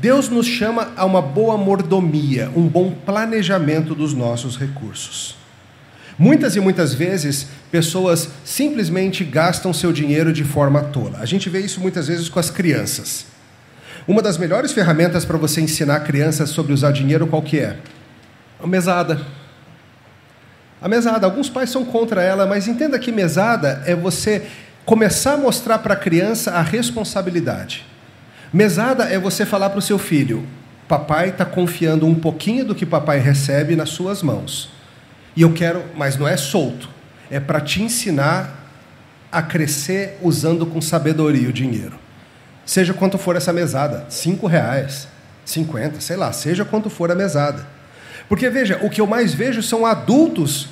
Deus nos chama a uma boa mordomia, um bom planejamento dos nossos recursos. Muitas e muitas vezes, pessoas simplesmente gastam seu dinheiro de forma tola. A gente vê isso muitas vezes com as crianças. Uma das melhores ferramentas para você ensinar crianças sobre usar dinheiro, qual que é? A mesada. A mesada, alguns pais são contra ela, mas entenda que mesada é você começar a mostrar para a criança a responsabilidade. Mesada é você falar para o seu filho: papai está confiando um pouquinho do que papai recebe nas suas mãos. E eu quero, mas não é solto, é para te ensinar a crescer usando com sabedoria o dinheiro. Seja quanto for essa mesada, cinco reais, cinquenta, sei lá, seja quanto for a mesada. Porque veja, o que eu mais vejo são adultos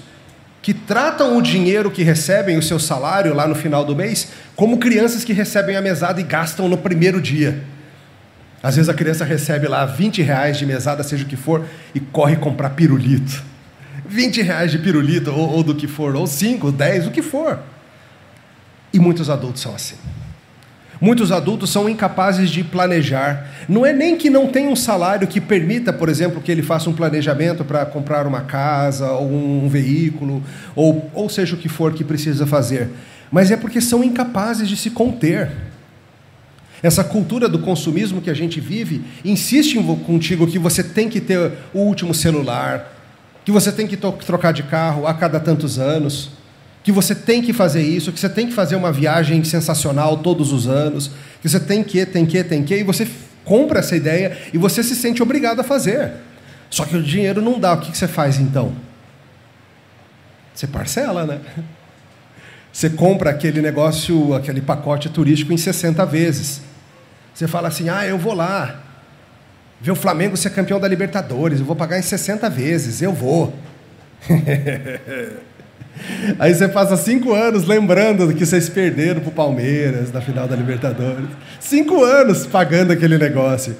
que tratam o dinheiro que recebem, o seu salário lá no final do mês, como crianças que recebem a mesada e gastam no primeiro dia. Às vezes a criança recebe lá 20 reais de mesada, seja o que for, e corre comprar pirulito. 20 reais de pirulito, ou, ou do que for, ou 5, 10, o que for. E muitos adultos são assim. Muitos adultos são incapazes de planejar. Não é nem que não tenha um salário que permita, por exemplo, que ele faça um planejamento para comprar uma casa, ou um veículo, ou, ou seja o que for que precisa fazer. Mas é porque são incapazes de se conter. Essa cultura do consumismo que a gente vive insiste contigo que você tem que ter o último celular, que você tem que trocar de carro a cada tantos anos que você tem que fazer isso, que você tem que fazer uma viagem sensacional todos os anos, que você tem que, tem que, tem que, e você compra essa ideia e você se sente obrigado a fazer. Só que o dinheiro não dá, o que você faz então? Você parcela, né? Você compra aquele negócio, aquele pacote turístico em 60 vezes. Você fala assim: ah, eu vou lá, ver o Flamengo ser campeão da Libertadores, eu vou pagar em 60 vezes, eu vou. Aí você passa cinco anos lembrando que vocês perderam para o Palmeiras na final da Libertadores. Cinco anos pagando aquele negócio.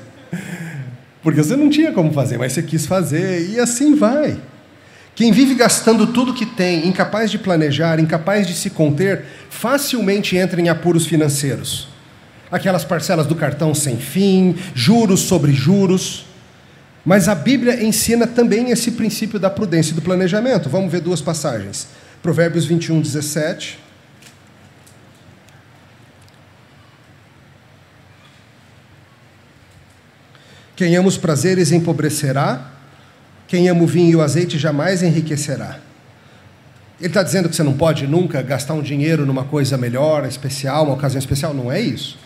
Porque você não tinha como fazer, mas você quis fazer, e assim vai. Quem vive gastando tudo que tem, incapaz de planejar, incapaz de se conter, facilmente entra em apuros financeiros. Aquelas parcelas do cartão sem fim, juros sobre juros. Mas a Bíblia ensina também esse princípio da prudência e do planejamento. Vamos ver duas passagens. Provérbios 21, 17. Quem ama os prazeres empobrecerá, quem ama o vinho e o azeite jamais enriquecerá. Ele está dizendo que você não pode nunca gastar um dinheiro numa coisa melhor, especial, uma ocasião especial. Não é isso.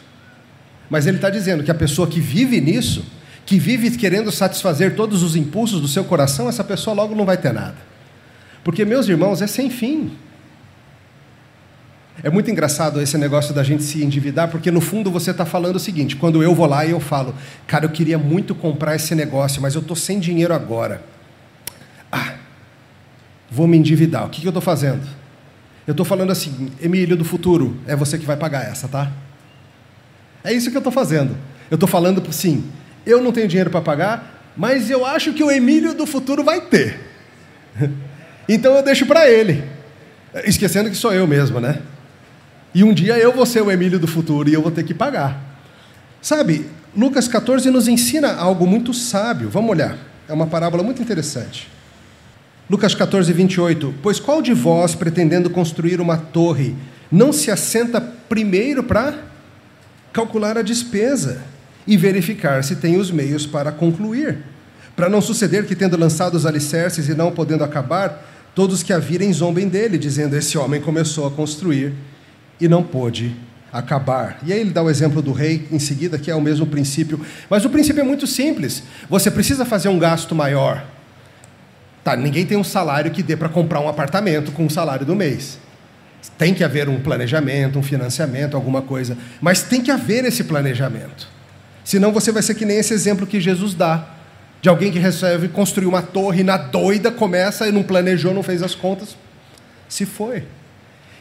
Mas ele está dizendo que a pessoa que vive nisso, que vive querendo satisfazer todos os impulsos do seu coração, essa pessoa logo não vai ter nada. Porque, meus irmãos, é sem fim. É muito engraçado esse negócio da gente se endividar, porque no fundo você está falando o seguinte: quando eu vou lá e eu falo, cara, eu queria muito comprar esse negócio, mas eu estou sem dinheiro agora. Ah, vou me endividar. O que, que eu estou fazendo? Eu estou falando assim, Emílio do futuro, é você que vai pagar essa, tá? É isso que eu estou fazendo. Eu estou falando assim, eu não tenho dinheiro para pagar, mas eu acho que o Emílio do futuro vai ter. Então eu deixo para ele. Esquecendo que sou eu mesmo, né? E um dia eu vou ser o Emílio do futuro e eu vou ter que pagar. Sabe, Lucas 14 nos ensina algo muito sábio. Vamos olhar. É uma parábola muito interessante. Lucas 14, 28. Pois qual de vós, pretendendo construir uma torre, não se assenta primeiro para calcular a despesa e verificar se tem os meios para concluir? Para não suceder que, tendo lançado os alicerces e não podendo acabar, Todos que a virem zombem dele, dizendo: Esse homem começou a construir e não pôde acabar. E aí ele dá o exemplo do rei em seguida, que é o mesmo princípio. Mas o princípio é muito simples. Você precisa fazer um gasto maior. Tá, ninguém tem um salário que dê para comprar um apartamento com o salário do mês. Tem que haver um planejamento, um financiamento, alguma coisa. Mas tem que haver esse planejamento. Senão você vai ser que nem esse exemplo que Jesus dá de alguém que resolve construir uma torre na doida, começa e não planejou, não fez as contas, se foi.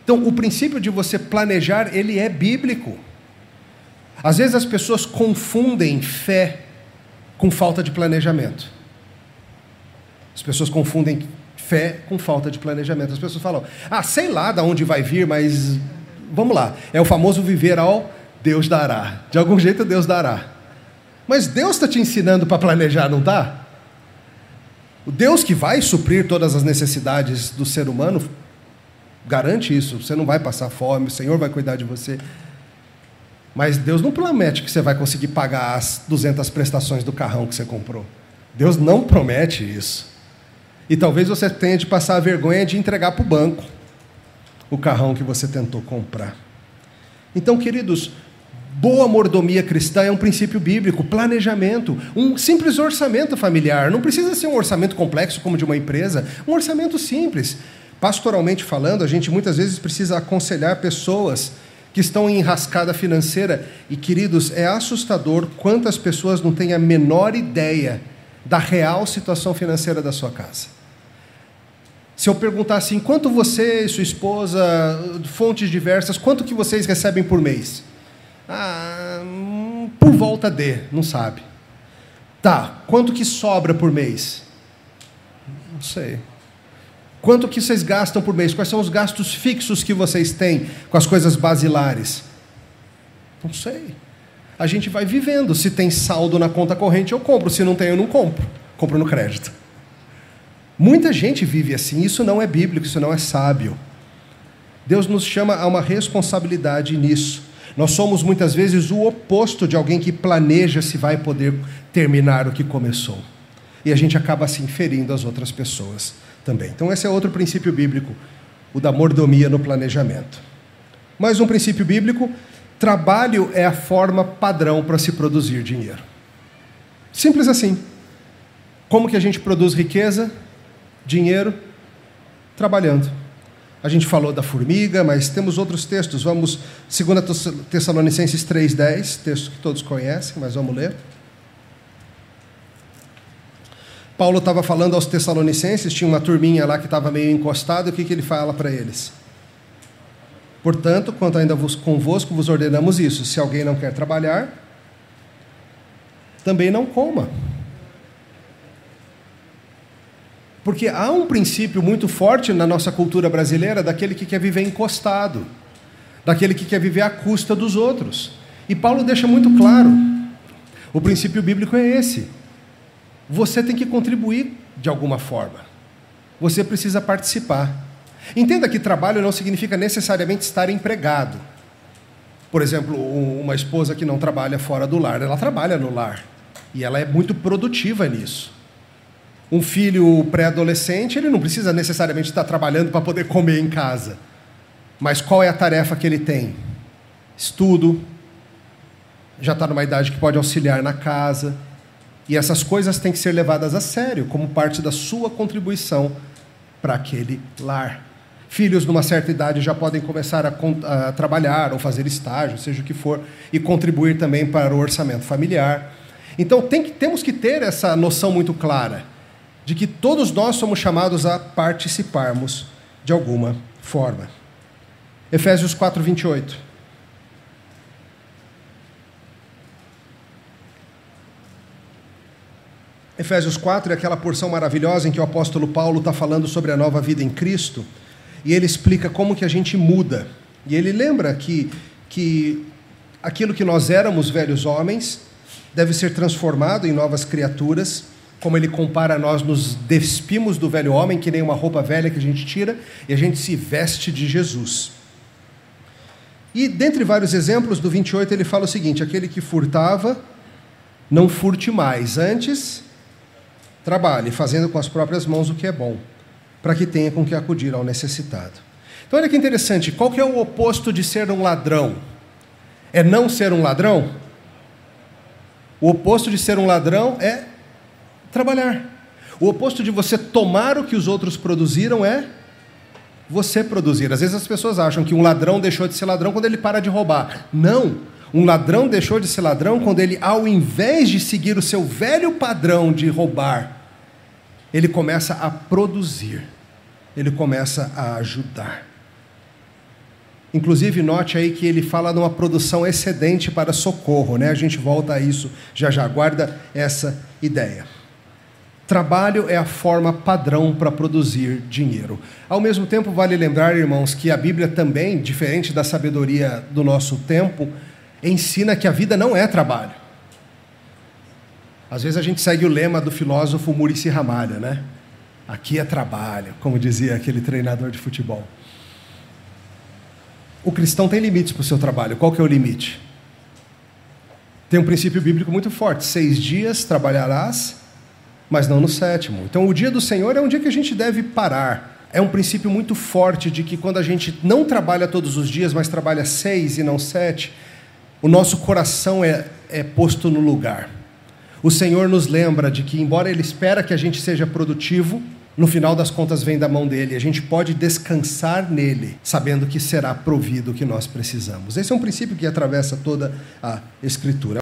Então, o princípio de você planejar, ele é bíblico. Às vezes as pessoas confundem fé com falta de planejamento. As pessoas confundem fé com falta de planejamento. As pessoas falam: "Ah, sei lá de onde vai vir, mas vamos lá. É o famoso viver ao Deus dará. De algum jeito Deus dará. Mas Deus está te ensinando para planejar, não está? O Deus que vai suprir todas as necessidades do ser humano garante isso. Você não vai passar fome, o Senhor vai cuidar de você. Mas Deus não promete que você vai conseguir pagar as 200 prestações do carrão que você comprou. Deus não promete isso. E talvez você tenha de passar a vergonha de entregar para o banco o carrão que você tentou comprar. Então, queridos, boa mordomia cristã é um princípio bíblico, planejamento, um simples orçamento familiar. Não precisa ser um orçamento complexo como de uma empresa, um orçamento simples. Pastoralmente falando, a gente muitas vezes precisa aconselhar pessoas que estão em enrascada financeira. E, queridos, é assustador quantas pessoas não têm a menor ideia da real situação financeira da sua casa. Se eu perguntar assim, quanto você e sua esposa, fontes diversas, quanto que vocês recebem por mês? Ah, hum, por volta de, não sabe. Tá, quanto que sobra por mês? Não sei. Quanto que vocês gastam por mês? Quais são os gastos fixos que vocês têm com as coisas basilares? Não sei. A gente vai vivendo. Se tem saldo na conta corrente, eu compro. Se não tem, eu não compro. Compro no crédito. Muita gente vive assim, isso não é bíblico, isso não é sábio. Deus nos chama a uma responsabilidade nisso. Nós somos muitas vezes o oposto de alguém que planeja se vai poder terminar o que começou. E a gente acaba se inferindo às outras pessoas também. Então, esse é outro princípio bíblico, o da mordomia no planejamento. Mais um princípio bíblico: trabalho é a forma padrão para se produzir dinheiro. Simples assim. Como que a gente produz riqueza? dinheiro trabalhando. A gente falou da formiga, mas temos outros textos. Vamos, 2 Tessalonicenses 3,10, texto que todos conhecem, mas vamos ler. Paulo estava falando aos Tessalonicenses, tinha uma turminha lá que estava meio encostada, o que, que ele fala para eles? Portanto, quanto ainda vos, convosco vos ordenamos isso: se alguém não quer trabalhar, também não coma. Porque há um princípio muito forte na nossa cultura brasileira daquele que quer viver encostado, daquele que quer viver à custa dos outros. E Paulo deixa muito claro: o princípio bíblico é esse. Você tem que contribuir de alguma forma. Você precisa participar. Entenda que trabalho não significa necessariamente estar empregado. Por exemplo, uma esposa que não trabalha fora do lar, ela trabalha no lar. E ela é muito produtiva nisso. Um filho pré-adolescente, ele não precisa necessariamente estar trabalhando para poder comer em casa. Mas qual é a tarefa que ele tem? Estudo, já está numa idade que pode auxiliar na casa. E essas coisas têm que ser levadas a sério, como parte da sua contribuição para aquele lar. Filhos numa certa idade já podem começar a, a, trabalhar ou fazer estágio, seja o que for, e contribuir também para o orçamento familiar. Então tem que, temos que ter essa noção muito clara de que todos nós somos chamados a participarmos de alguma forma. Efésios 4, 28. Efésios 4 é aquela porção maravilhosa em que o apóstolo Paulo está falando sobre a nova vida em Cristo e ele explica como que a gente muda. E ele lembra que, que aquilo que nós éramos, velhos homens, deve ser transformado em novas criaturas como ele compara nós nos despimos do velho homem, que nem uma roupa velha que a gente tira, e a gente se veste de Jesus. E dentre vários exemplos, do 28 ele fala o seguinte: aquele que furtava, não furte mais, antes trabalhe, fazendo com as próprias mãos o que é bom, para que tenha com que acudir ao necessitado. Então olha que interessante, qual que é o oposto de ser um ladrão? É não ser um ladrão? O oposto de ser um ladrão é trabalhar. O oposto de você tomar o que os outros produziram é você produzir. Às vezes as pessoas acham que um ladrão deixou de ser ladrão quando ele para de roubar. Não. Um ladrão deixou de ser ladrão quando ele, ao invés de seguir o seu velho padrão de roubar, ele começa a produzir, ele começa a ajudar. Inclusive, note aí que ele fala de uma produção excedente para socorro, né? A gente volta a isso já já, guarda essa ideia. Trabalho é a forma padrão para produzir dinheiro. Ao mesmo tempo, vale lembrar, irmãos, que a Bíblia também, diferente da sabedoria do nosso tempo, ensina que a vida não é trabalho. Às vezes a gente segue o lema do filósofo Murici Ramalho, né? Aqui é trabalho, como dizia aquele treinador de futebol. O cristão tem limites para o seu trabalho. Qual que é o limite? Tem um princípio bíblico muito forte: seis dias trabalharás, mas não no sétimo. Então, o dia do Senhor é um dia que a gente deve parar. É um princípio muito forte de que quando a gente não trabalha todos os dias, mas trabalha seis e não sete, o nosso coração é, é posto no lugar. O Senhor nos lembra de que, embora Ele espera que a gente seja produtivo, no final das contas vem da mão dele. A gente pode descansar nele, sabendo que será provido o que nós precisamos. Esse é um princípio que atravessa toda a Escritura.